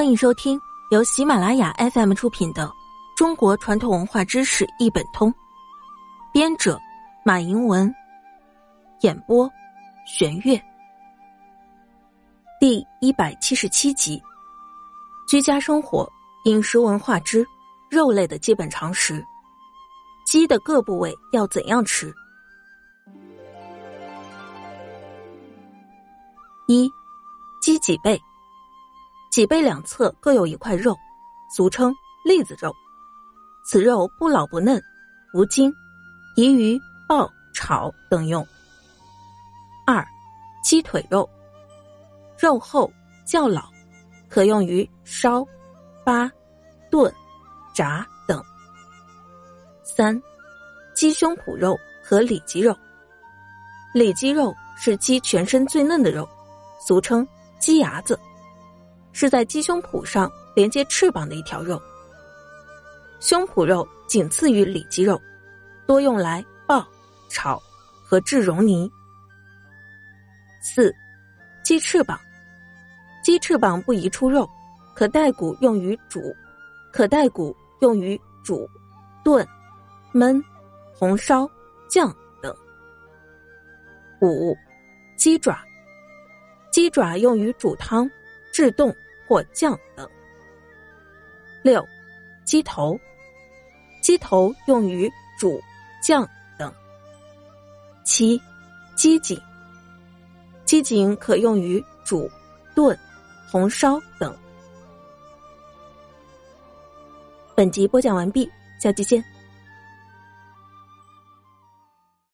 欢迎收听由喜马拉雅 FM 出品的《中国传统文化知识一本通》，编者马迎文，演播玄月。第一百七十七集：居家生活饮食文化之肉类的基本常识。鸡的各部位要怎样吃？一，鸡脊背。脊背两侧各有一块肉，俗称栗子肉。此肉不老不嫩，无筋，宜于爆、炒等用。二，鸡腿肉，肉厚较老，可用于烧、扒、炖、炸等。三，鸡胸脯肉和里脊肉。里脊肉是鸡全身最嫩的肉，俗称鸡牙子。是在鸡胸脯上连接翅膀的一条肉。胸脯肉仅次于里脊肉，多用来爆、炒和制溶泥。四，鸡翅膀，鸡翅膀不宜出肉，可带骨用于煮，可带骨用于煮、炖、焖、红烧、酱等。五，鸡爪，鸡爪用于煮汤。制动或降等。六，鸡头，鸡头用于煮、酱等。七，鸡颈，鸡颈可用于煮、炖、红烧等。本集播讲完毕，下期见。